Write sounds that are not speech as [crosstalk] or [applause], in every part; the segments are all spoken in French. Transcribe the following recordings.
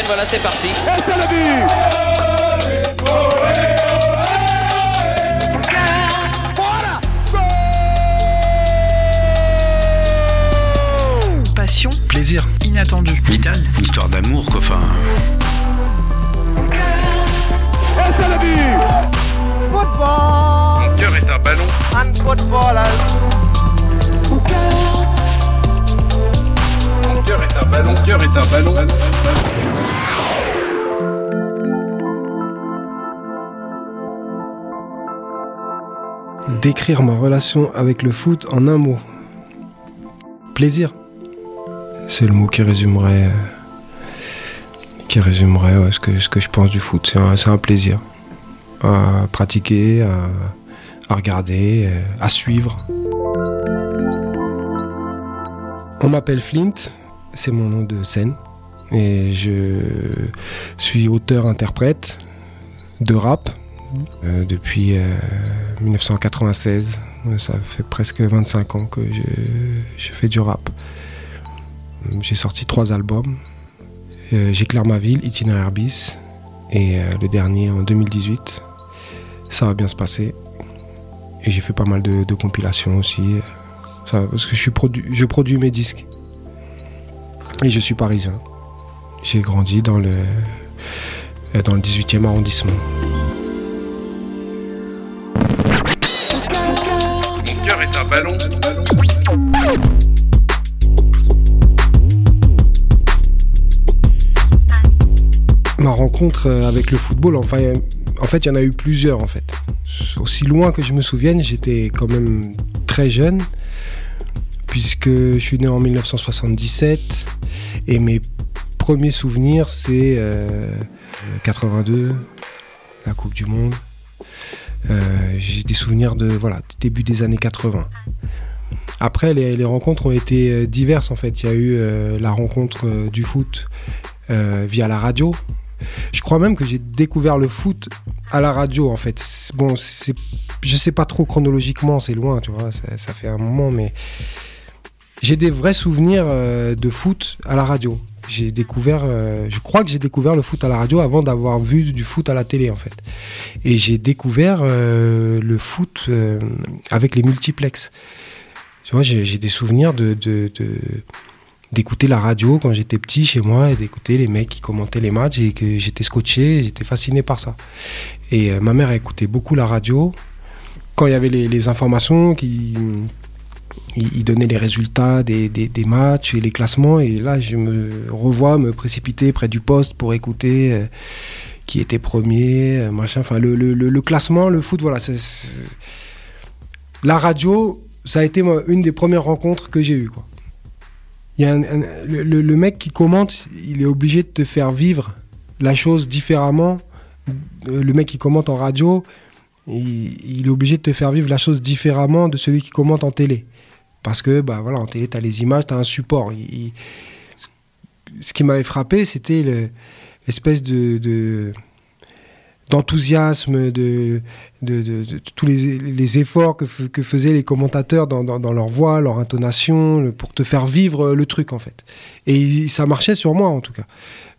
Et voilà, c'est parti. Passion, Plaisir. inattendu. Vital. Une histoire d'amour, quoi. Enfin. Mon cœur est un ballon. Mon cœur est un ballon. Mon cœur est un ballon. Décrire ma relation avec le foot en un mot. Plaisir. C'est le mot qui résumerait, qui résumerait ce, que, je pense du foot. C'est un, plaisir à pratiquer, à, regarder, à suivre. On m'appelle Flint, c'est mon nom de scène. Et je suis auteur-interprète de rap euh, depuis euh, 1996. Ça fait presque 25 ans que je, fais du rap. J'ai sorti trois albums. Euh, J'éclaire ma ville, Itinéraire bis. Et euh, le dernier en 2018. Ça va bien se passer. Et j'ai fait pas mal de, compilations aussi. Parce que je, je produis mes disques. Et je suis parisien. J'ai grandi dans le, euh, dans le 18e arrondissement. Ballon. Ma rencontre euh, avec le football, enfin, euh, en fait, il y en a eu plusieurs en fait. Aussi loin que je me souvienne, j'étais quand même très jeune, puisque je suis né en 1977 et mes premiers souvenirs, c'est euh, 82, la Coupe du Monde. Euh, J'ai des souvenirs de voilà début des années 80. Après, les, les rencontres ont été euh, diverses en fait. Il y a eu euh, la rencontre du foot via la radio. Je crois même que j'ai découvert le foot à la radio en fait. Bon, je sais pas trop chronologiquement, c'est loin, tu vois, ça, fait un moment, mais j'ai des vrais souvenirs de foot à la radio. J'ai découvert, euh, je crois que j'ai découvert le foot à la radio avant d'avoir vu du foot à la télé en fait. Et j'ai découvert euh, le foot euh, avec les multiplex. Tu vois, j'ai, des souvenirs de, d'écouter la radio quand j'étais petit chez moi et d'écouter les mecs qui commentaient les matchs et que j'étais scotché, j'étais fasciné par ça. Et ma mère écoutait beaucoup la radio. Quand il y avait les informations qui il, donnait les résultats des, des, matchs et les classements et là je me revois me précipiter près du poste pour écouter euh, qui était premier, euh, machin. Enfin le, classement, le foot, voilà. La radio, ça a été une des premières rencontres que j'ai eues. Il y a le, mec qui commente, il est obligé de te faire vivre la chose différemment. Euh, Le mec qui commente en radio, il est obligé de te faire vivre la chose différemment de celui qui commente en télé. Parce que, bah voilà, en télé, tu as les images, tu as un support. Ce qui m'avait frappé, c'était le- l'espèce de. de- d'enthousiasme, de, de, tous les, les efforts que, que faisaient les commentateurs dans, dans- leur voix, leur intonation, pour te faire vivre le truc en fait. Et ça marchait sur moi en tout cas,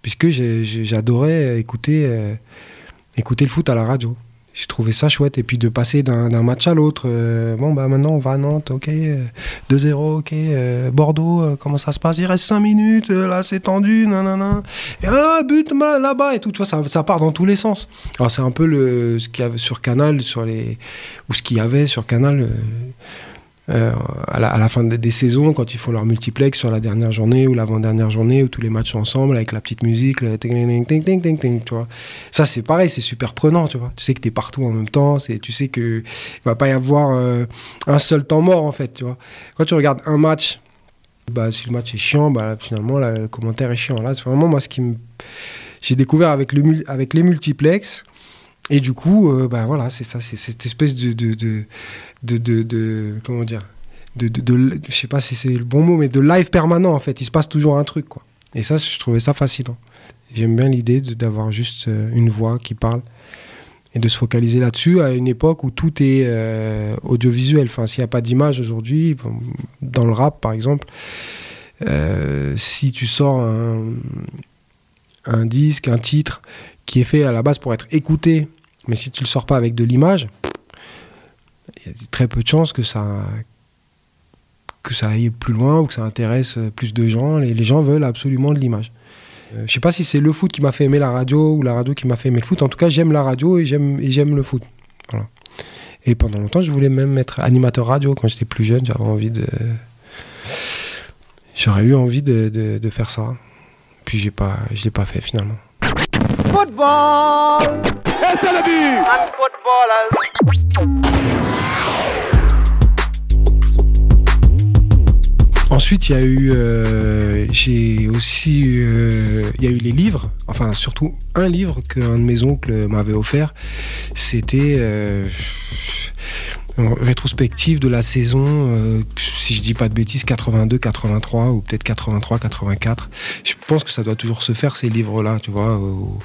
puisque j'adorais écouter, euh, écouter le foot à la radio. J'ai trouvé ça chouette. Et puis de passer d'un match à l'autre. euh, bon, bah maintenant on va à Nantes, ok. euh, 2-0, ok. euh, Bordeaux, euh, comment ça se passe? Il reste 5 minutes, euh, là c'est tendu, nanana. Et ah, but là-bas et tout. Tu vois, ça, ça part dans tous les sens. Alors c'est un peu le, ce qu'il y avait sur Canal, sur les, ou ce qu'il y avait sur Canal. Euh, à, la, fin des, saisons, quand ils font leur multiplex sur la dernière journée ou l'avant-dernière journée, où tous les matchs ensemble avec la petite musique, le ting, ting, ting, ting, tu vois. Ça, c'est pareil, c'est super prenant, tu vois. Tu sais que tu es partout en même temps, tu sais qu'il va pas y avoir euh, un seul temps mort, en fait, tu vois. Quand tu regardes un match, bah, si le match est chiant, bah, finalement, là, le commentaire est chiant. Là, c'est vraiment moi ce qui me. J'ai découvert avec, le, avec les multiplex. Et du coup, euh, bah voilà, c'est ça, c'est cette espèce de, de, de, comment dire, de, je sais pas si c'est le bon mot, mais de live permanent en fait. Il se passe toujours un truc quoi. Et ça, je trouvais ça fascinant. J'aime bien l'idée d'avoir juste euh, une voix qui parle et de se focaliser là-dessus à une époque où tout est euh, audiovisuel. Enfin, s'il n'y a pas d'image aujourd'hui, dans le rap par exemple, si tu sors un, un disque, un titre qui est fait à la base pour être écouté, mais si tu le sors pas avec de l'image, il y a très peu de chances que ça que ça aille plus loin ou que ça intéresse plus de gens. Les, les gens veulent absolument de l'image. Euh, je sais pas si c'est le foot qui m'a fait aimer la radio ou la radio qui m'a fait aimer le foot. En tout cas, j'aime la radio et j'aime et j'aime le foot. Et pendant longtemps, je voulais même être animateur radio quand j'étais plus jeune. Envie de j'aurais eu envie de, de, faire ça. Puis j'ai pas, je l'ai pas fait finalement. Football! Et c'est le but! And footballers! Ensuite, il y a eu, euh, j'ai aussi, euh, il y a eu les livres, enfin surtout un livre qu'un de mes oncles m'avait offert. C'était euh, rétrospective de la saison, euh, si je dis pas de bêtises, 82-83 ou peut-être 83-84. Je pense que ça doit toujours se faire ces livres-là, tu vois, ou,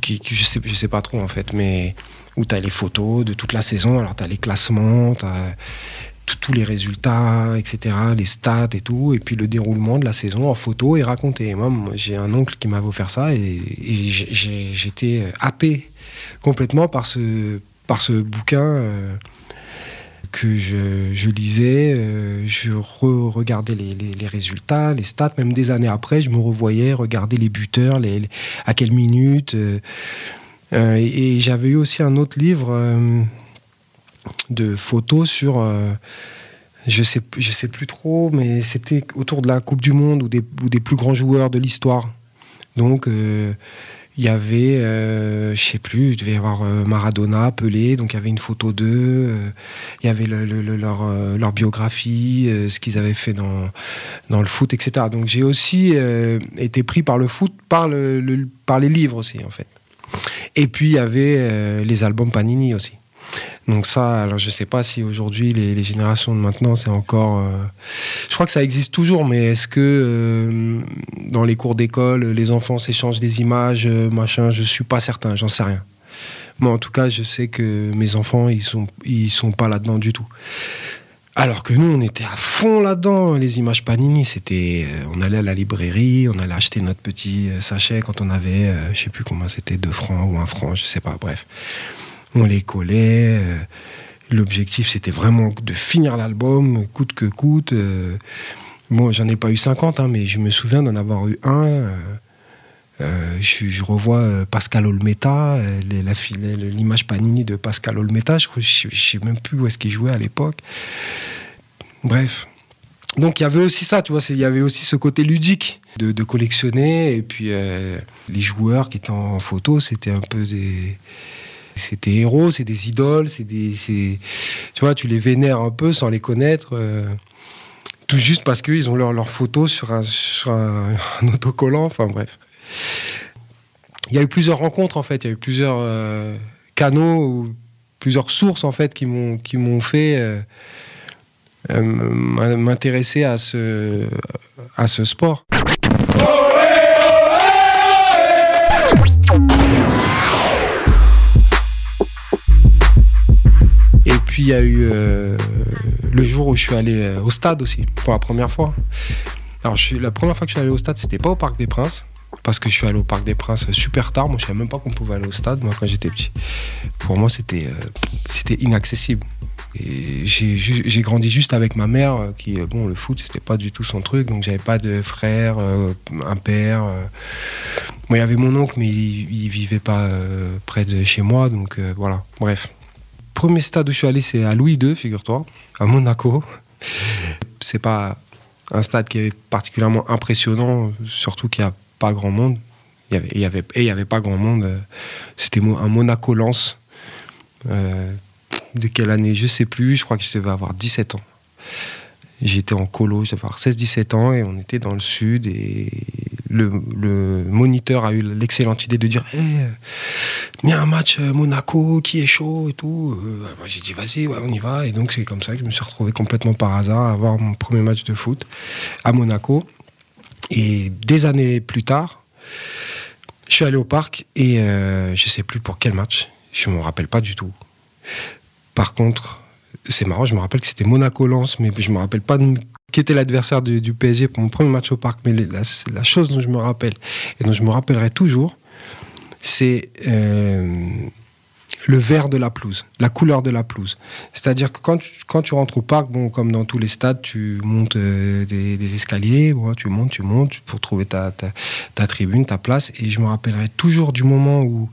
qui, je sais, sais pas trop en fait, mais où tu as les photos de toute la saison, alors tu as les classements, tu as tous les résultats, etc., les stats et tout, et puis le déroulement de la saison en photo et raconté. Moi, j'ai un oncle qui m'avait offert ça et, j'étais happé complètement par ce, par ce bouquin euh, que je, je lisais. euh, je re-regardais les, les- les résultats, les stats, même des années après, je me revoyais regarder les buteurs, les, à quelle minute. euh, euh, et j'avais eu aussi un autre livre. de photos sur je sais je sais plus trop mais c'était autour de la Coupe du monde ou des, ou des plus grands joueurs de l'histoire donc il y avait euh, je sais plus il devait y avoir euh, Maradona Pelé donc il y avait une photo d'eux euh, il y avait le- le- le- leur, euh, leur biographie ce qu'ils avaient fait dans, dans le foot etc donc j'ai aussi été pris par le foot par, par les livres aussi en fait. Et puis il y avait les albums Panini aussi donc ça, alors je sais pas si aujourd'hui les, générations de maintenant c'est encore. euh, Je crois que ça existe toujours, mais est-ce que euh, dans les cours d'école les enfants s'échangent des images, euh, machin Je suis pas certain, j'en sais rien. Moi en tout cas, je sais que mes enfants ils sont ils sont pas là-dedans du tout. Alors que nous, on était à fond là-dedans. Les images Panini, c'était, on allait à la librairie, on allait acheter notre petit sachet quand on avait, je sais plus combien c'était, 2 francs ou 1 franc, je sais pas. Bref, on les collait. euh, L'objectif, c'était vraiment de finir l'album, coûte que coûte. euh. Bon, j'en ai pas eu 50, hein, mais je me souviens d'en avoir eu un. euh, euh, je, revois Pascal Olmeta, l'image Panini de Pascal Olmeta. Je, je sais même plus où est-ce qu'il jouait à l'époque. Bref. Donc il y avait aussi ça, tu vois, il y avait aussi ce côté ludique de, collectionner. Et puis les joueurs qui étaient en photo, c'était un peu des. C'était héros, c'est des idoles, c'est des. c'est- Tu vois, tu les vénères un peu sans les connaître. euh, tout juste parce qu'ils ont leur, leur photo sur [laughs] un, autocollant, enfin bref. Il y a eu plusieurs rencontres en fait, il y a eu plusieurs euh, canaux, plusieurs sources en fait qui m'ont qui m'ont fait euh, m'in- m'intéresser à ce à ce sport. Y a eu euh, le jour où je suis allé euh, au stade aussi pour la première fois. Alors je suis, la première fois que je suis allé au stade, c'était pas au Parc des Princes parce que je suis allé au Parc des Princes super tard. Moi, je savais même pas qu'on pouvait aller au stade moi quand j'étais petit. Pour moi, c'était euh, inaccessible. J'ai grandi juste avec ma mère euh, qui bon le foot c'était pas du tout son truc donc j'avais pas de frère, un père. Moi, il y avait mon oncle mais il, il vivait pas près de chez moi donc voilà. Bref. Premier stade où je suis allé c'est à Louis II, figure-toi, à Monaco. C'est pas un stade qui est particulièrement impressionnant, surtout qu'il n'y a pas grand monde. Il y avait, et il n'y avait pas grand monde. C'était un Monaco-Lens. Euh, de quelle année? Je sais plus. Je crois que je devais avoir 17 ans. J'étais en colo, je devais avoir 16-17 ans et on était dans le sud et le, moniteur a eu l'excellente idée de dire Eh, il y a un match euh, Monaco qui est chaud et tout. Euh, moi, j'ai dit vas-y, ouais, on y va. Et donc c'est comme ça que je me suis retrouvé complètement par hasard à avoir mon premier match de foot à Monaco. Et des années plus tard, je suis allé au parc et euh, je sais plus pour quel match. Je me rappelle pas du tout. Par contre, c'est marrant, je me rappelle que c'était Monaco-Lens, mais je me rappelle pas de qui était l'adversaire du, PSG pour mon premier match au parc. Mais la, chose dont je me rappelle, et dont je me rappellerai toujours, c'est euh, le vert de la pelouse, la couleur de la pelouse. C'est-à-dire que quand tu, quand tu rentres au parc, bon, comme dans tous les stades, tu montes euh, des, escaliers, bon, tu montes, tu montes pour trouver ta, ta, tribune, ta place. Et je me rappellerai toujours du moment où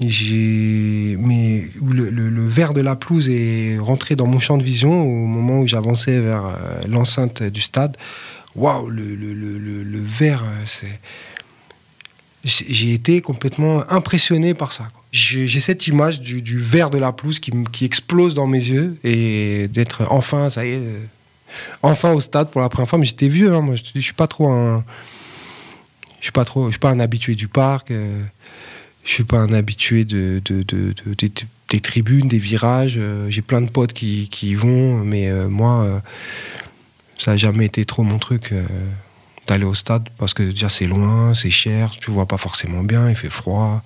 mais le, vert de la pelouse est rentré dans mon champ de vision au moment où j'avançais vers euh, l'enceinte du stade. Waouh, le, le, vert, euh, c'est j'ai été complètement impressionné par ça. J'ai cette image du, du, vert de la pelouse qui, qui, explose dans mes yeux et d'être enfin, ça y est, euh, enfin au stade pour la première fois. Mais j'étais vieux, hein, moi, je, je suis pas trop un, je suis pas trop, je suis pas un habitué du parc. Je suis pas un habitué de, de, de, de des tribunes, des virages. Euh, J'ai plein de potes qui, y vont, mais euh, moi, euh, ça n'a jamais été trop mon truc d'aller au stade parce que c'est loin, c'est cher, tu vois pas forcément bien, il fait froid.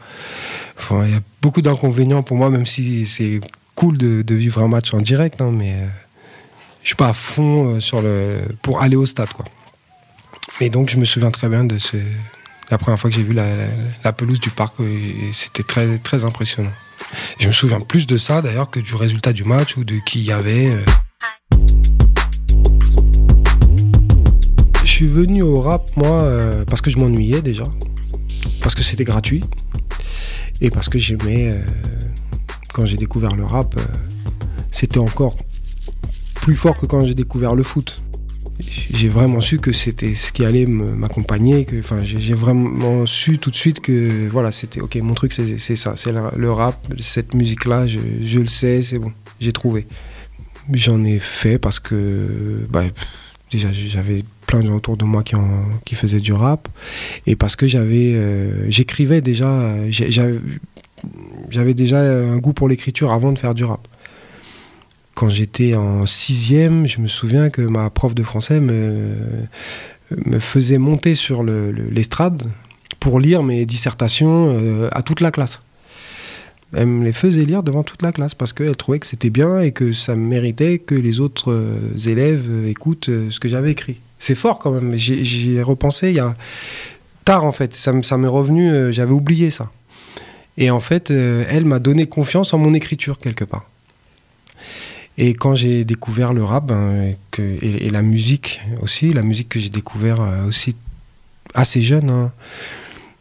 Il y a beaucoup d'inconvénients pour moi, même si c'est cool de, vivre un match en direct, hein, mais je suis pas à fond pour aller au stade. Mais donc je me souviens très bien de ce, la première fois que j'ai vu la, pelouse du parc, c'était très, très impressionnant. Je me souviens plus de ça d'ailleurs que du résultat du match ou de qui il y avait. Je suis venu au rap, moi, euh, parce que je m'ennuyais déjà, parce que c'était gratuit et parce que j'aimais. Euh, quand j'ai découvert le rap, euh, c'était encore plus fort que quand j'ai découvert le foot j'ai vraiment su que c'était ce qui allait m'accompagner. Enfin, j'ai vraiment su tout de suite que voilà, c'était ok. Mon truc, c'est ça, c'est le rap, cette musique-là. Je, le sais, c'est bon, j'ai trouvé. J'en ai fait parce que bah, déjà j'avais plein de gens autour de moi qui faisaient du rap et parce que j'avais, euh, j'écrivais déjà, j'avais déjà un goût pour l'écriture avant de faire du rap quand j'étais en sixième, je me souviens que ma prof de français me, me faisait monter sur l'estrade le, pour lire mes dissertations euh, à toute la classe. Elle me les faisait lire devant toute la classe parce qu'elle trouvait que c'était bien et que ça méritait que les autres euh, élèves écoutent euh, ce que j'avais écrit. C'est fort quand même. J'y ai repensé il y a tard en fait. Ça, m'est revenu, j'avais oublié ça. Et en fait, elle m'a donné confiance en mon écriture quelque part. Et quand j'ai découvert le rap ben, et, la musique aussi, la musique que j'ai découvert euh, aussi assez jeune, hein,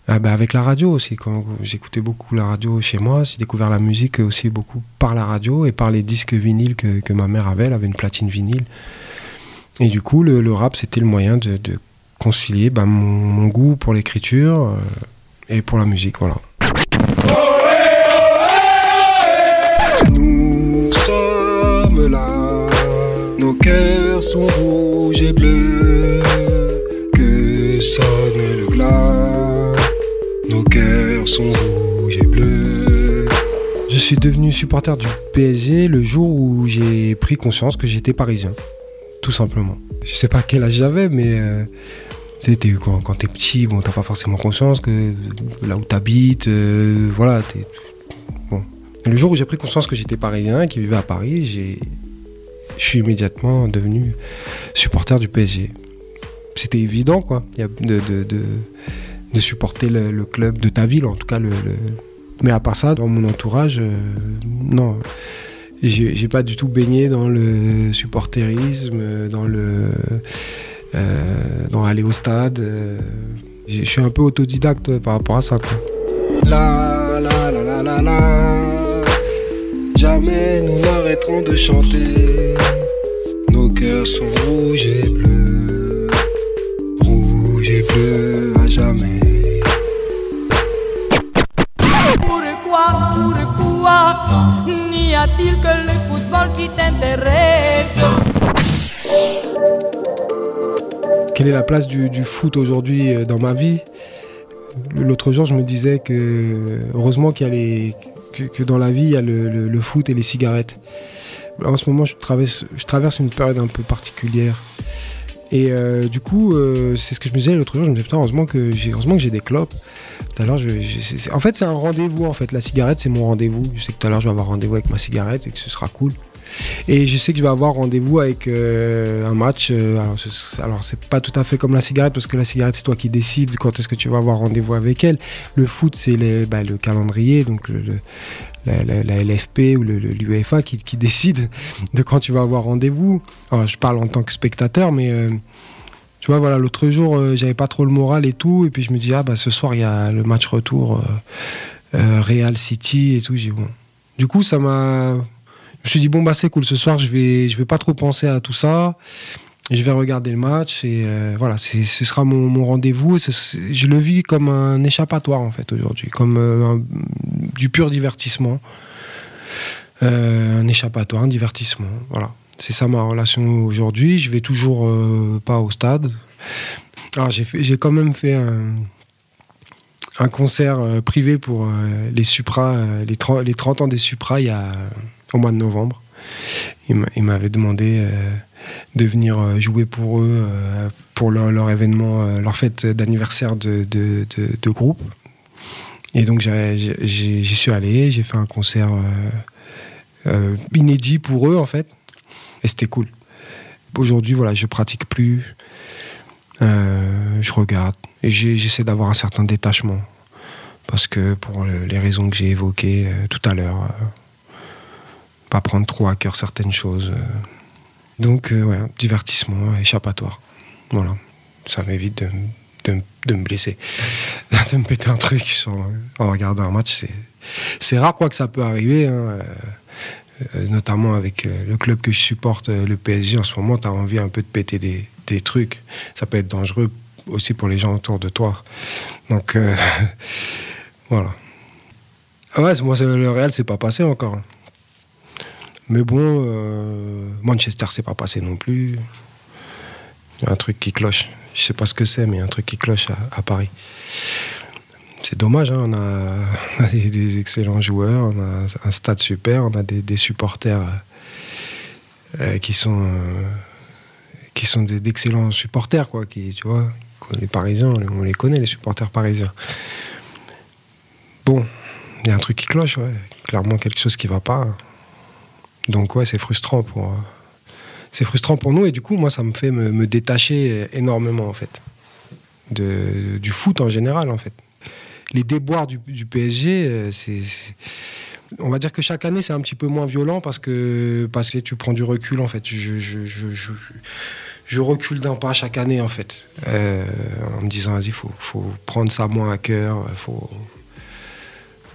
ah ben avec la radio aussi. J'écoutais beaucoup la radio chez moi, j'ai découvert la musique aussi beaucoup par la radio et par les disques vinyles que, ma mère avait. Elle avait une platine vinyle. Et du coup, le, rap, c'était le moyen de, concilier ben, mon, mon, goût pour l'écriture euh, et pour la musique. Voilà. Je suis devenu supporter du PSG le jour où j'ai pris conscience que j'étais parisien. Tout simplement. Je sais pas quel âge j'avais, mais. Euh, c'était quand, t'es petit, bon, t'as pas forcément conscience que là où t'habites, euh, voilà, t'es. Le jour où j'ai pris conscience que j'étais parisien et qu'il vivait à Paris, j'ai je suis immédiatement devenu supporter du PSG. C'était évident, quoi, de, de, de, supporter le, club de ta ville, en tout cas. Le. Mais à part ça, dans mon entourage, euh, non. J'ai pas du tout baigné dans le supporterisme, dans le. Euh, dans aller au stade. Euh, je suis un peu autodidacte par rapport à ça, quoi. La la la. Jamais nous n'arrêterons de chanter. Nos cœurs sont rouges et bleus. Rouges et bleus à jamais. Pourquoi, pourquoi n'y a-t-il que le football qui t'intéresse? Quelle est la place du, du foot aujourd'hui euh, dans ma vie? L'autre jour, je me disais que heureusement qu'il y a les que, dans la vie, il y a le, foot et les cigarettes. En ce moment, je traverse, je traverse une période un peu particulière. Et euh, du coup, euh, c'est ce que je me disais l'autre jour. Je me disais, putain, heureusement que j'ai, des clopes. Tout à l'heure, en fait, c'est un rendez-vous. En fait, la cigarette, c'est mon rendez-vous. Je sais que tout à l'heure, je vais avoir rendez-vous avec ma cigarette et que ce sera cool. Et je sais que je vais avoir rendez-vous avec euh, un match. euh, alors, ce- alors, c'est pas tout à fait comme la cigarette, parce que la cigarette, c'est toi qui décides quand est-ce que tu vas avoir rendez-vous avec elle. Le foot, c'est bah, le calendrier, donc la, LFP ou l'UEFA qui, décide [laughs] de quand tu vas avoir rendez-vous. Je parle en tant que spectateur, mais. euh, tu vois, voilà, l'autre jour, euh, j'avais pas trop le moral et tout, et puis je me dis, ah bah ce soir, il y a le match retour Real City et tout. Du coup, ça m'a. Je me suis dit, bon, bah c'est cool, ce soir, je vais, je vais pas trop penser à tout ça. Je vais regarder le match et euh, voilà, ce sera mon, rendez-vous. Je le vis comme un échappatoire en fait aujourd'hui, comme euh, du pur divertissement. Euh, un échappatoire, un divertissement. Voilà, c'est ça ma relation aujourd'hui. Je vais toujours euh, pas au stade. J'ai quand même fait un, un concert privé pour les Supra, les, 30, les 30 ans des Supra il y a, au mois de novembre. Ils m'a- ils m'avaient demandé euh, de venir euh, jouer pour eux euh, pour leur, événement, leur fête d'anniversaire de, groupe. Et donc j'y suis allé, j'ai fait un concert inédit pour eux en fait, et c'était cool. Aujourd'hui, voilà, je pratique plus, je regarde et j'essaie d'avoir un certain détachement parce que pour le- les raisons que j'ai évoquées tout à l'heure, pas prendre trop à cœur certaines choses. euh. Donc, euh, ouais, divertissement, échappatoire. Voilà, ça m'évite de, me blesser, [laughs] de me péter un truc sur- en regardant un match. C'est, rare quoi que ça peut arriver, hein, euh, euh, notamment avec euh, le club que je supporte, euh, le PSG. En ce moment, tu as envie un peu de péter des, trucs. Ça peut être dangereux aussi pour les gens autour de toi. Donc, euh, [laughs] voilà. Ah ouais, moi, le Real, c'est pas passé encore. Hein. Mais bon, euh, Manchester, c'est pas passé non plus. Il y a un truc qui cloche. Je sais pas ce que c'est, mais un truc qui cloche à, Paris. C'est dommage, hein, on a, [laughs] des, excellents joueurs, on a un stade super, on a des, supporters euh, euh, qui sont, sont d'excellents supporters, quoi, les Parisiens, on les- on les connaît, les supporters parisiens. Bon, il y a un truc qui cloche, ouais, clairement quelque chose qui va pas. Donc ouais, c'est frustrant pour euh, c'est frustrant pour nous et du coup moi ça me fait me, détacher énormément en fait du foot en général en fait. Les déboires du, PSG, euh, c'est on va dire que chaque année c'est un petit peu moins violent parce que parce que tu prends du recul en fait. Je recule d'un pas chaque année en fait, Euh, en me disant vas-y faut faut prendre ça moins à cœur, faut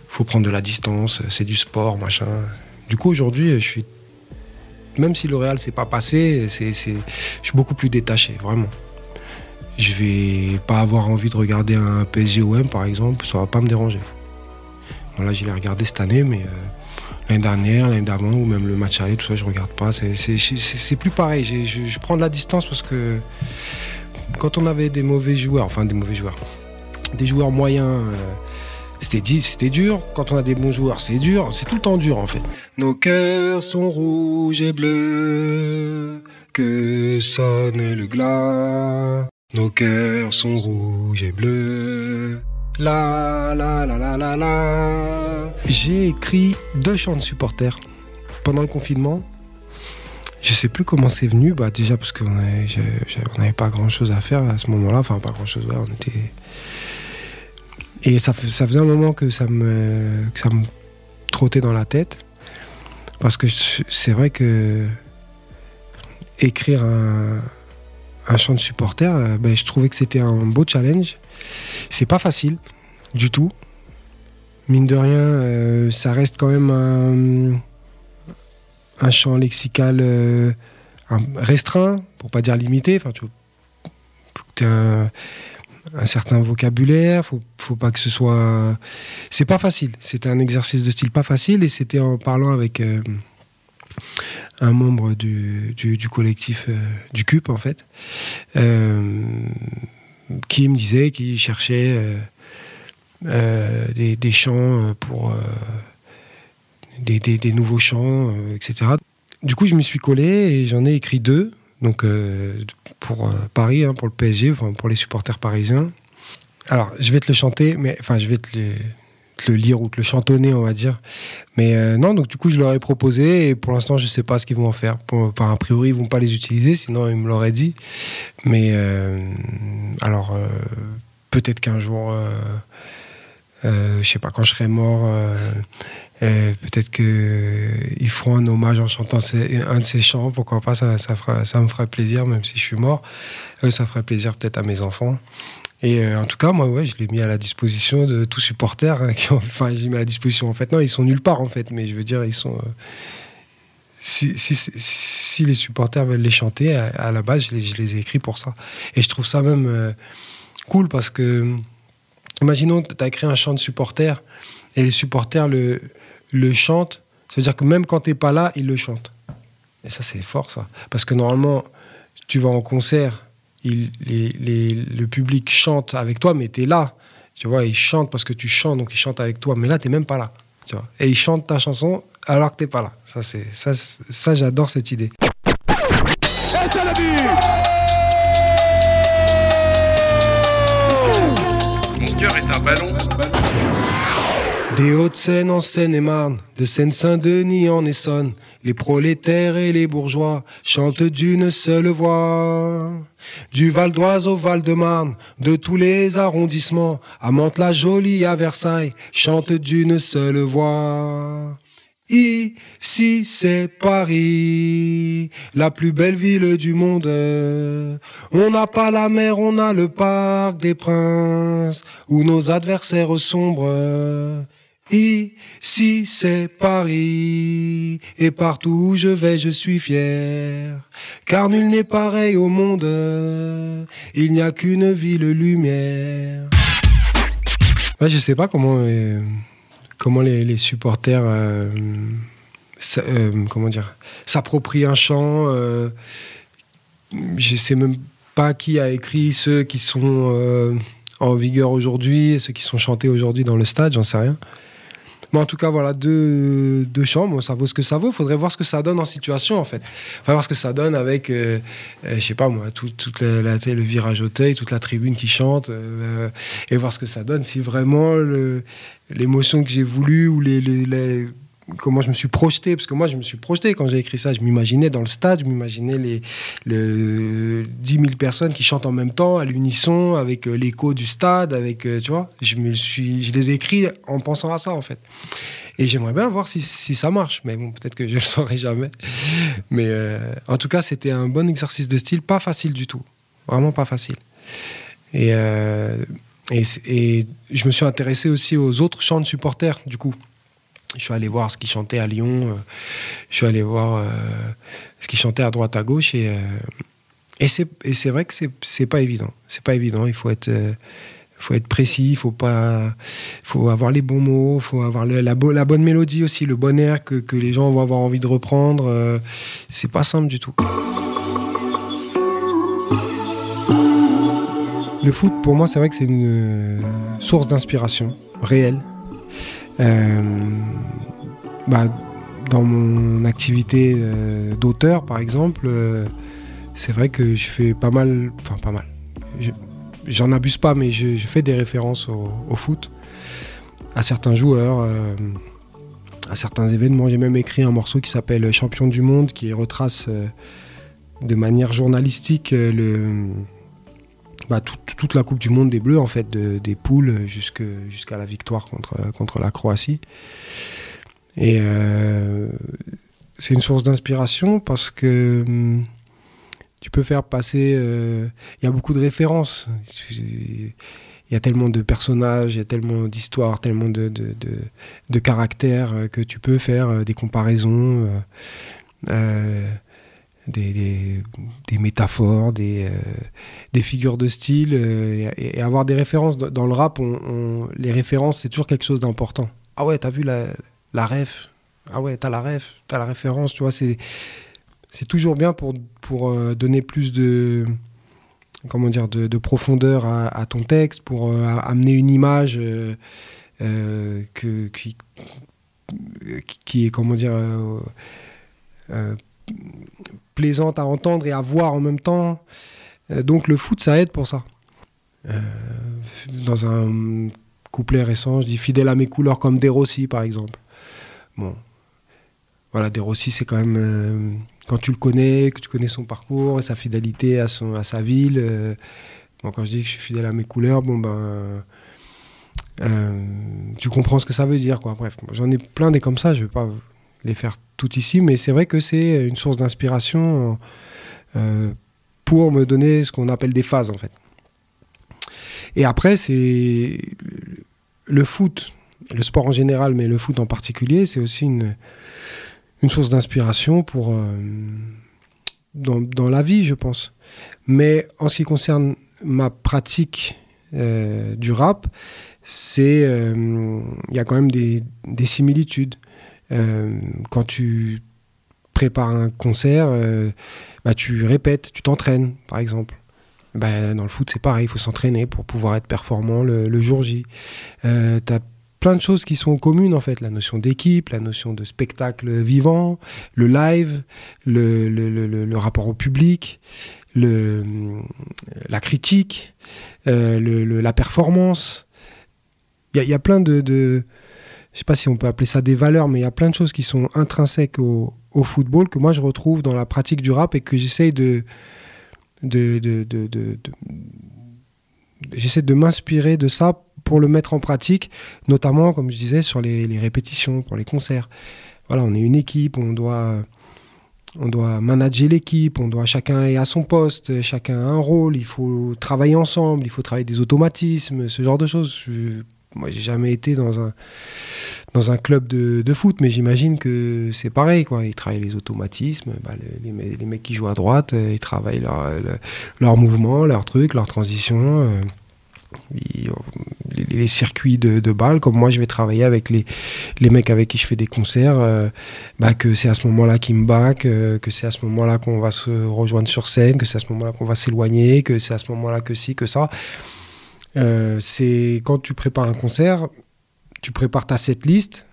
faut prendre de la distance, c'est du sport machin. Du coup, aujourd'hui, je suis. Même si le Real s'est pas passé, je suis beaucoup plus détaché, vraiment. Je vais pas avoir envie de regarder un PSG OM, par exemple, ça va pas me déranger. Voilà, je l'ai regardé cette année, mais euh, l'année dernière, l'année d'avant, ou même le match aller, tout ça, je regarde pas. C'est, plus pareil. Je prends de la distance parce que quand on avait des mauvais joueurs, enfin des mauvais joueurs, des joueurs moyens. euh, c'était dit, c'était dur. Quand on a des bons joueurs, c'est dur. C'est tout le temps dur en fait. Nos cœurs sont rouges et bleus, que sonne le glas. Nos cœurs sont rouges et bleus. La la la la la la. J'ai écrit deux chants de supporters pendant le confinement. Je sais plus comment c'est venu. Bah déjà parce qu'on n'avait pas grand chose à faire à ce moment-là. Enfin pas grand chose. on était et ça, fais- ça faisait un moment que ça me, ça me trottait dans la tête. Parce que c'est vrai que écrire un, un chant de supporter, euh, ben, je trouvais que c'était un beau challenge. C'est pas facile du tout. Mine de rien, euh, ça reste quand même un, un champ lexical euh, restreint, pour pas dire limité. Enfin, tu un, un certain vocabulaire, faut, faut pas que ce soit. C'est pas facile. C'était un exercice de style pas facile et c'était en parlant avec euh, un membre du, du, collectif euh, du CUP en fait, euh, qui me disait qu'il cherchait des, des chants pour des, des- des nouveaux chants, etc. Du coup, je m'y suis collé et j'en ai écrit deux. Donc euh, pour euh, Paris, hein, pour le PSG, pour les supporters parisiens. Alors, je vais te le chanter, mais enfin, je vais te le, lire ou te le chantonner, on va dire. Mais euh, non, donc du coup, je leur ai proposé et pour l'instant, je sais pas ce qu'ils vont en faire. Pour, a priori, ils vont pas les utiliser, sinon ils me l'auraient dit. Mais alors, peut-être qu'un jour, je sais pas, quand je serai mort, peut-être qu'ils feront un hommage en chantant un de ces chants. Pourquoi pas, ça, me ferait plaisir, même si je suis mort. ça ferait plaisir peut-être à mes enfants. Et euh, en tout cas, moi, ouais, je l'ai mis à la disposition de tous supporters. Hein, enfin, je l'ai mis à la disposition. En fait, non, ils sont nulle part, en fait. Mais je veux dire, ils sont. Euh, si, les supporters veulent les chanter, à, la base, je les, ai écrits pour ça. Et je trouve ça même euh, cool parce que, imaginons, tu as écrit un chant de supporters et les supporters le, le chantent. Ça veut dire que même quand tu n'es pas là, ils le chantent. Et ça, c'est fort, ça. Parce que normalement, tu vas en concert le public chante avec toi, mais tu es là. Tu vois, ils chantent parce que tu chantes, donc ils chantent avec toi, mais là, tu n'es même pas là. Tu vois. Et ils chantent ta chanson alors que tu n'es pas là. Ça, ça, ça j'adore cette idée. Mon Des Hauts-de-Seine en Seine-et-Marne, de Seine-Saint-Denis en Essonne, les prolétaires et les bourgeois chantent d'une seule voix. Du Val d'Oise au Val-de-Marne, de tous les arrondissements, à Mantes-la-Jolie, à Versailles, chantent d'une seule voix. Ici c'est Paris, la plus belle ville du monde. On n'a pas la mer, on a le parc des princes, où nos adversaires sombrent. Ici c'est Paris, et partout où je vais je suis fier, car nul n'est pareil au monde, il n'y a qu'une ville lumière. Ouais, je sais pas comment, euh, comment les, supporters euh, euh, comment dire, s'approprient un chant. je sais même pas qui a écrit ceux qui sont en vigueur aujourd'hui et ceux qui sont chantés aujourd'hui dans le stade, j'en sais rien. Mais en tout cas, voilà, deux, deux chambres, ça vaut ce que ça vaut. Faudrait voir ce que ça donne en situation, en fait. Faudrait voir ce que ça donne avec, euh, euh, je sais pas moi, tout, toute la, le virage Auteuil, toute la tribune qui chante, euh, et voir ce que ça donne. Si vraiment l'émotion que j'ai voulu ou les comment je me suis projeté, parce que moi je me suis projeté quand j'ai écrit ça, je m'imaginais dans le stade, je m'imaginais les, les 10 000 personnes qui chantent en même temps, à l'unisson, avec euh, l'écho du stade, avec, euh, tu vois, je, me les ai écrits en pensant à ça en fait. Et j'aimerais bien voir si, ça marche, mais bon, peut-être que je le saurai jamais. Mais euh, en tout cas, c'était un bon exercice de style, pas facile du tout, vraiment pas facile. Et, et, et je me suis intéressé aussi aux autres chants de supporters, du coup. Je suis allé voir ce qui chantait à Lyon. Euh, je suis allé voir euh, ce qui chantait à droite, à gauche. Et, euh, et c'est vrai que c'est pas évident. C'est pas évident. Il faut être, faut être précis. Il faut, faut avoir les bons mots. Il faut avoir la, la, bonne mélodie aussi, le bon air que, que, les gens vont avoir envie de reprendre. c'est pas simple du tout. Le foot, pour moi, c'est vrai que c'est une source d'inspiration réelle bah, dans mon activité euh, d'auteur, par exemple, euh, c'est vrai que je fais pas mal, enfin pas mal. J'en abuse pas, mais je, fais des références au, foot, à certains joueurs, à certains événements. J'ai même écrit un morceau qui s'appelle Champion du monde, qui retrace de manière journalistique le, bah, toute la Coupe du Monde des Bleus, en fait, des poules jusqu'à la victoire contre, contre la Croatie. Et euh, c'est une source d'inspiration parce que hum, tu peux faire passer. Euh, il y a beaucoup de références. Il y a tellement de personnages, il y a tellement d'histoires, tellement de, de, de, caractères que tu peux faire euh, des comparaisons des, des, métaphores, des, euh, des, figures de style euh, et, avoir des références. Dans le rap, les références, c'est toujours quelque chose d'important. Ah ouais, t'as vu la, la ref? Ah ouais, t'as la ref, t'as la référence, tu vois, c'est, c'est toujours bien pour, pour euh, donner plus de, comment dire, de, de profondeur à, ton texte, pour amener une image qui, qui, est, comment dire, plaisante à entendre et à voir en même temps. Euh, donc le foot, ça aide pour ça. Euh, dans un couplet récent, je dis fidèle à mes couleurs comme des Rossi par exemple. Bon, voilà, des Rossi c'est quand même euh, quand tu le connais, que tu connais son parcours et sa fidélité à son à sa ville. bon, quand je dis que je suis fidèle à mes couleurs, bon ben tu comprends ce que ça veut dire quoi. Bref, j'en ai plein des comme ça, je vais pas les faire toutes ici, mais c'est vrai que c'est une source d'inspiration euh, pour me donner ce qu'on appelle des phases en fait. Et après, c'est le foot, le sport en général, mais le foot en particulier, c'est aussi une, une source d'inspiration pour euh, dans, dans la vie, je pense. Mais en ce qui concerne ma pratique euh, du rap, c'est il y a quand même des, des similitudes. Euh, quand tu prépares un concert, euh, bah, tu répètes, tu t'entraînes, par exemple. Bah, dans le foot, c'est pareil, il faut s'entraîner pour pouvoir être performant le, jour J. Euh, tu as plein de choses qui sont communes, en fait. La notion d'équipe, la notion de spectacle vivant, le live, le, rapport au public, la critique, euh, la performance. Il y, a- plein de je sais pas si on peut appeler ça des valeurs, mais il y a plein de choses qui sont intrinsèques au, football que moi je retrouve dans la pratique du rap et que j'essaye de, j'essaie de m'inspirer de ça pour le mettre en pratique, notamment, comme je disais, sur les, répétitions, pour les concerts. Voilà, on est une équipe, on doit, on doit manager l'équipe, on doit chacun est à son poste, chacun a un rôle, il faut travailler ensemble, il faut travailler des automatismes, ce genre de choses. Moi, j'ai jamais été dans un dans un club de, foot, mais j'imagine que c'est pareil, quoi. Ils travaillent les automatismes. Bah, les, les me- les mecs qui jouent à droite, euh, ils travaillent leur, leur, leur mouvement, leurs trucs, leurs transitions. euh, les, circuits de, de balles, comme moi je vais travailler avec les, les mecs avec qui je fais des concerts, euh, bah, que c'est à ce moment-là qu'ils me back, euh, que c'est à ce moment-là qu'on va se rejoindre sur scène, que c'est à ce moment-là qu'on va s'éloigner, que c'est à ce moment-là que ci, que ça. Euh, c'est quand tu prépares un concert, tu prépares ta setlist,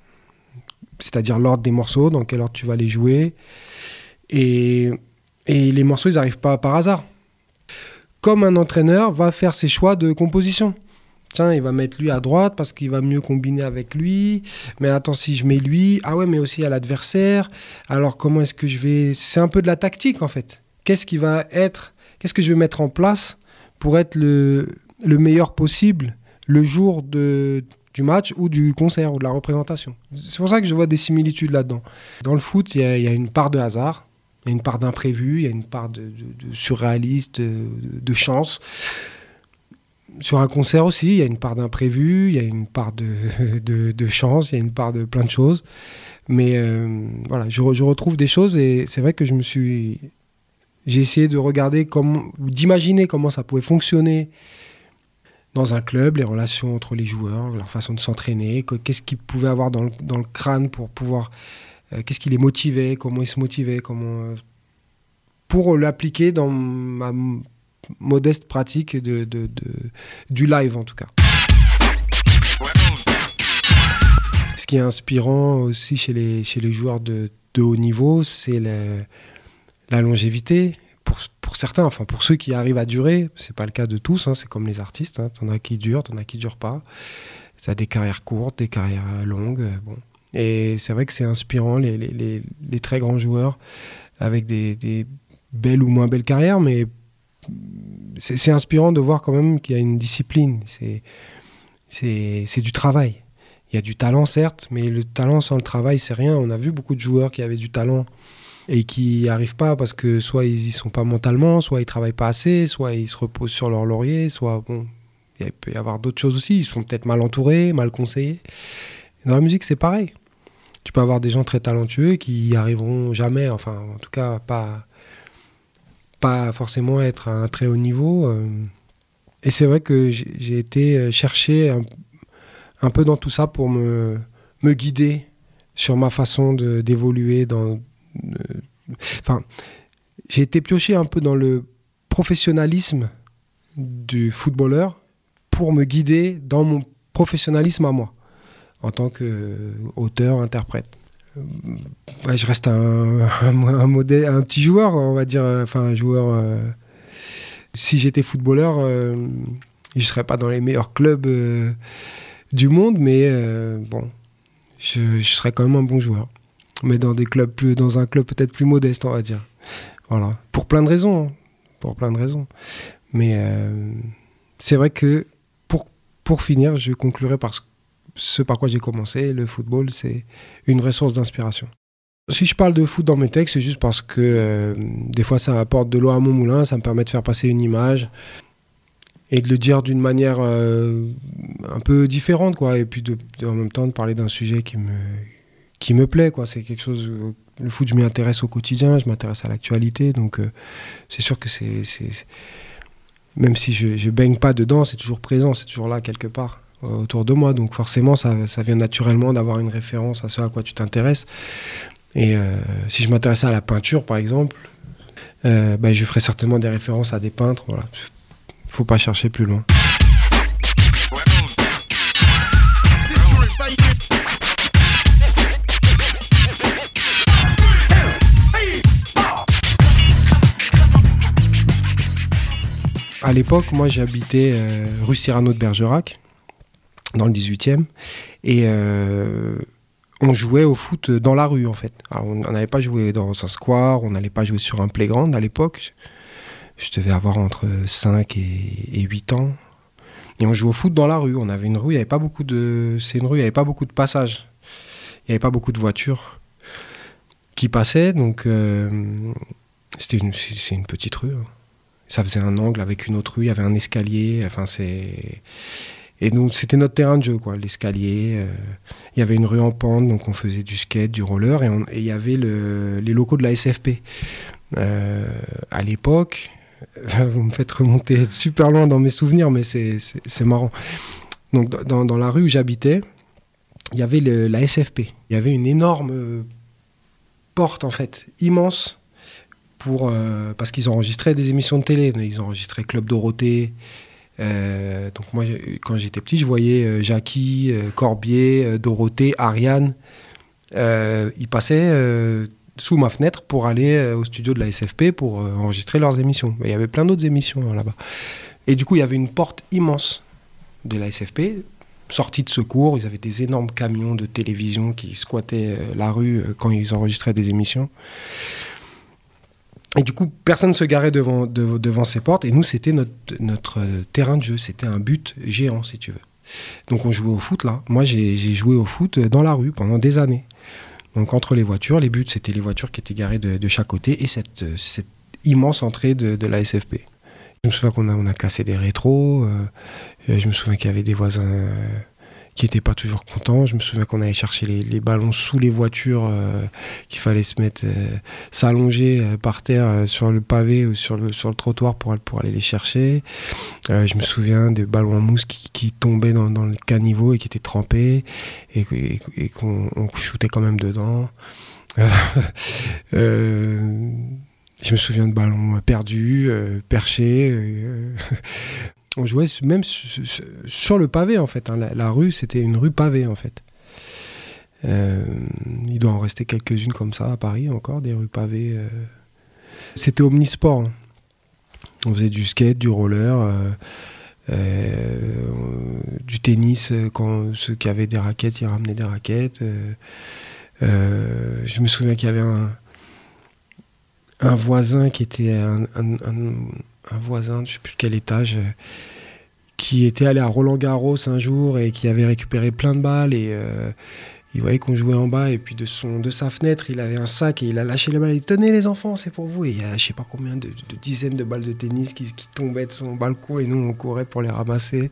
c'est-à-dire l'ordre des morceaux, dans quel ordre tu vas les jouer. Et, et les morceaux, ils n'arrivent pas par hasard. Comme un entraîneur va faire ses choix de composition. Tiens, il va mettre lui à droite parce qu'il va mieux combiner avec lui. Mais attends, si je mets lui, ah ouais, mais aussi à l'adversaire. Alors comment est-ce que je vais... C'est un peu de la tactique en fait. Qu'est-ce qui va être... Qu'est-ce que je vais mettre en place pour être le, le meilleur possible le jour de, du match ou du concert ou de la représentation. C'est pour ça que je vois des similitudes là-dedans. Dans le foot, il y, y a une part de hasard, il y a une part d'imprévu, il y a une part de, surréaliste, de, de chance. Sur un concert aussi, il y a une part d'imprévu, il y a une part de, [laughs] chance, il y a une part de plein de choses. Mais euh, voilà, je, je retrouve des choses et c'est vrai que je me suis. J'ai essayé de regarder comment, d'imaginer comment ça pouvait fonctionner dans un club, les relations entre les joueurs, leur façon de s'entraîner, que- qu'est-ce qu'ils pouvaient avoir dans le, crâne pour pouvoir. euh, qu'est-ce qui les motivait, comment ils se motivaient, comment. euh, pour l'appliquer dans ma modeste pratique de, du live en tout cas. Ce qui est inspirant aussi chez les, chez les joueurs de, haut niveau, c'est la longévité. Pour, certains, enfin pour ceux qui arrivent à durer, c'est pas le cas de tous, hein, c'est comme les artistes, hein, t'en as qui durent, t'en as qui durent pas. Ça a des carrières courtes, des carrières longues. euh, bon. Et c'est vrai que c'est inspirant, les, très grands joueurs, avec des, belles ou moins belles carrières, mais c'est inspirant de voir quand même qu'il y a une discipline. C'est du travail. Il y a du talent, certes, mais le talent sans le travail, c'est rien. On a vu beaucoup de joueurs qui avaient du talent et qui n'y arrivent pas parce que soit ils y sont pas mentalement, soit ils travaillent pas assez, soit ils se reposent sur leur laurier, soit bon, il peut y avoir d'autres choses aussi. Ils sont peut-être mal entourés, mal conseillés. Dans la musique, c'est pareil. Tu peux avoir des gens très talentueux qui y arriveront jamais, enfin, en tout cas, pas, pas forcément être à un très haut niveau. euh. Et c'est vrai que j'ai été euh, chercher un, peu dans tout ça pour me, me guider sur ma façon d'évoluer dans. Euh, Enfin, j'ai été pioché un peu dans le professionnalisme du footballeur pour me guider dans mon professionnalisme à moi, en tant qu'auteur, interprète. Euh, je reste un, [laughs] modèle- un petit joueur, on va dire, euh, enfin joueur. euh, si j'étais footballeur, euh, je ne serais pas dans les meilleurs clubs euh, du monde, mais euh, bon, je, serais quand même un bon joueur. Mais dans, des clubs plus, dans un club peut-être plus modeste, on va dire. Voilà. Pour plein de raisons. Hein. Pour plein de raisons. Mais euh, c'est vrai que pour, pour finir, je conclurai par ce par quoi j'ai commencé. Le football, c'est une ressource d'inspiration. Si je parle de foot dans mes textes, c'est juste parce que euh, des fois ça apporte de l'eau à mon moulin, ça me permet de faire passer une image et de le dire d'une manière euh, un peu différente, quoi. Et puis en même temps de parler d'un sujet qui me, qui me plaît, quoi. C'est quelque chose. Le foot, je m'y intéresse au quotidien, je m'intéresse à l'actualité, donc euh, c'est sûr que c'est, même si je, je baigne pas dedans, c'est toujours présent, c'est toujours là quelque part euh, autour de moi. Donc forcément, ça, ça vient naturellement d'avoir une référence à ce à quoi tu t'intéresses. Et si je m'intéressais à la peinture, par exemple, ben, je ferais certainement des références à des peintres. Voilà faut pas chercher plus loin. À l'époque, moi j'habitais euh, rue Cyrano de Bergerac, dans le 18e, et euh, on jouait au foot dans la rue en fait. on n'allait pas jouer dans un square, on n'allait pas jouer sur un playground à l'époque je devais avoir entre 5 et, 8 ans. Et on jouait au foot dans la rue. On avait une rue, il y avait pas beaucoup de. C'est une rue, il n'y avait pas beaucoup de passages. Il n'y avait pas beaucoup de voitures qui passaient, donc euh, c'était une, c'est une petite rue. Hein. Ça faisait un angle avec une autre rue, il y avait un escalier. Enfin, c'est. Et donc, c'était notre terrain de jeu, quoi, l'escalier. Euh, il y avait une rue en pente, donc on faisait du skate, du roller, et, il y avait les locaux de la SFP. Euh, à l'époque, [laughs] vous me faites remonter super loin dans mes souvenirs, mais c'est marrant. Donc, dans, dans, la rue où j'habitais, il y avait la SFP. Il y avait une énorme euh, porte, en fait, immense, euh, parce qu'ils enregistraient des émissions de télé. Ils enregistraient Club Dorothée. Euh, donc, moi, quand j'étais petit, je voyais Jackie, Corbier, Dorothée, Ariane. ils passaient sous ma fenêtre pour aller euh, au studio de la SFP pour euh, enregistrer leurs émissions. il y avait plein d'autres émissions hein, là-bas. Et du coup, il y avait une porte immense de la SFP, sortie de secours. Ils avaient des énormes camions de télévision qui squattaient euh, la rue quand ils enregistraient des émissions. Et du coup, personne ne se garait devant, devant ces portes. Et nous, c'était notre, notre terrain de jeu. C'était un but géant, si tu veux. Donc on jouait au foot là. Moi, j'ai joué au foot dans la rue pendant des années. Donc entre les voitures, les buts, c'était les voitures qui étaient garées de, chaque côté et cette, cette immense entrée de, la SFP. Je me souviens qu'on a, on a cassé des rétros, euh, je me souviens qu'il y avait des voisins qui n'étaient pas toujours contents. Je me souviens qu'on allait chercher les, ballons sous les voitures, euh, qu'il fallait se mettre, s'allonger par terre sur le pavé ou sur le, sur le trottoir pour, pour aller les chercher. je me souviens des ballons en mousse qui, tombaient dans, le caniveau et qui étaient trempés et, qu'on shootait quand même dedans. [laughs] Je me souviens de ballons perdus, perchés on jouait même sur le pavé en fait. Hein. La, rue, c'était une rue pavée en fait. Euh, il doit en rester quelques-unes comme ça à Paris encore, des rues pavées. Euh. C'était omnisport. Hein. On faisait du skate, du roller, euh, du tennis. Quand ceux qui avaient des raquettes, ils ramenaient des raquettes. je me souviens qu'il y avait un, un voisin qui était un, un voisin, je sais plus quel étage, euh, qui était allé à Roland Garros un jour et qui avait récupéré plein de balles et euh, il voyait qu'on jouait en bas et puis de, son, de sa fenêtre, il avait un sac et il a lâché les balles. Il dit Tenez les enfants, c'est pour vous. Et il y a je sais pas combien de, dizaines de balles de tennis qui, tombaient de son balcon et nous on courait pour les ramasser.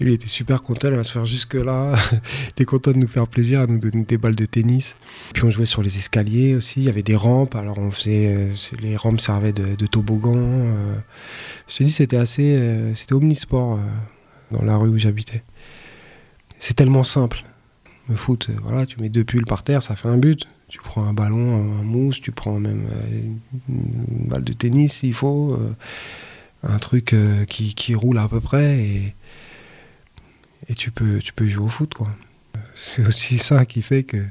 il était super content, il va se faire jusque-là. [laughs] il était content de nous faire plaisir, à nous donner des balles de tennis. Puis on jouait sur les escaliers aussi, il y avait des rampes, alors on faisait. Euh, les rampes servaient de, toboggan. Euh. je te dis, c'était assez. Euh, c'était omnisport dans la rue où j'habitais. C'est tellement simple le foot, euh, voilà, tu mets deux pulls par terre, ça fait un but. Tu prends un ballon, un, mousse, tu prends même euh, une balle de tennis s'il faut, euh, un truc qui, roule à peu près et, tu, peux, jouer au foot. quoi. C'est aussi ça qui fait que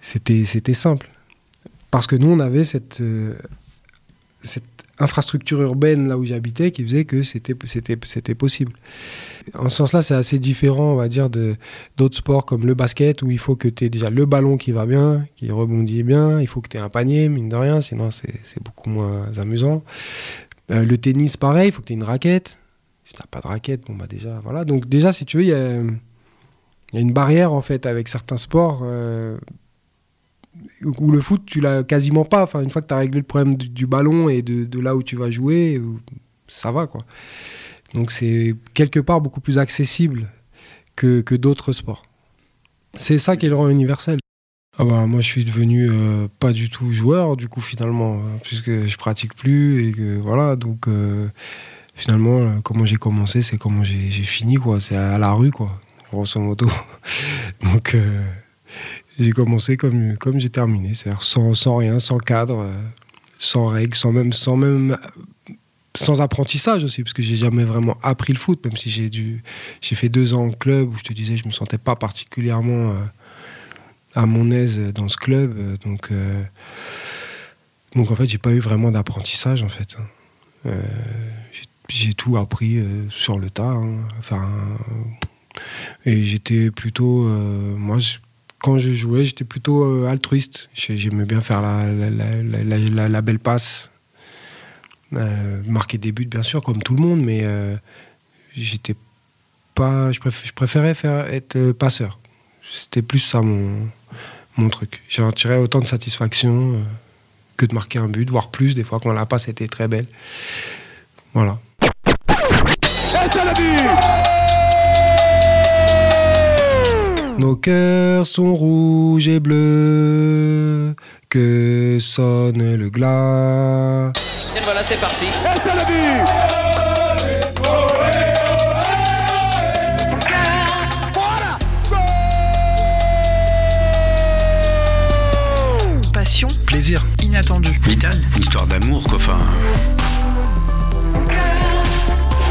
c'était, simple. Parce que nous, on avait cette infrastructure urbaine là où j'habitais qui faisait que c'était possible. En ce sens-là, c'est assez différent, on va dire, d'autres sports comme le basket où il faut que tu aies déjà le ballon qui va bien, qui rebondit bien, il faut que tu aies un panier, mine de rien, sinon c'est beaucoup moins amusant. Euh, le tennis, pareil, il faut que tu aies une raquette. Si tu pas de raquette, bon bah déjà, voilà. Donc déjà, si tu veux, il y a, y a, une barrière en fait avec certains sports. Euh, où le foot, tu l'as quasiment pas. Enfin, une fois que tu as réglé le problème du, ballon et de, là où tu vas jouer, ça va, quoi. Donc c'est quelque part beaucoup plus accessible que, d'autres sports. C'est ça qui le rend universel. Ah bah, moi, je suis devenu euh, pas du tout joueur, du coup, finalement, hein, puisque je pratique plus et que voilà, donc euh, finalement, euh, comment j'ai commencé, c'est comment j'ai fini. C'est à la rue, quoi, grosso modo. [laughs] donc j'ai commencé comme, comme j'ai terminé, c'est-à-dire sans, sans, rien, sans cadre, euh, sans règles, sans même, sans même sans apprentissage aussi, parce que j'ai jamais vraiment appris le foot, même si j'ai dû, j'ai fait deux ans en club où je te disais, je me sentais pas particulièrement euh, à mon aise dans ce club, euh, donc donc en fait j'ai pas eu vraiment d'apprentissage en fait. Hein. j'ai tout appris sur le tas, hein. enfin et j'étais plutôt, moi quand je jouais, j'étais plutôt euh, altruiste. J'aimais bien faire la, belle passe. Euh, marquer des buts, bien sûr, comme tout le monde, mais euh, j'étais pas. Je, préférais faire, être passeur. C'était plus ça mon truc. J'en tirais autant de satisfaction que de marquer un but, voire plus, des fois, quand la passe était très belle. Voilà. Nos cœurs sont rouges et bleus, que sonne le glas. Et voilà, c'est parti. Passion. Plaisir. Inattendu. Vital. Une histoire d'amour, quoi. Enfin.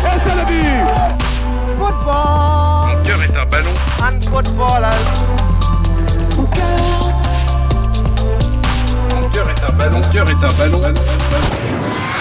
Football cœur est un ballon. And footballers. Mon cœur. Mon cœur est un ballon. Mon cœur est un ballon. ballon, ballon.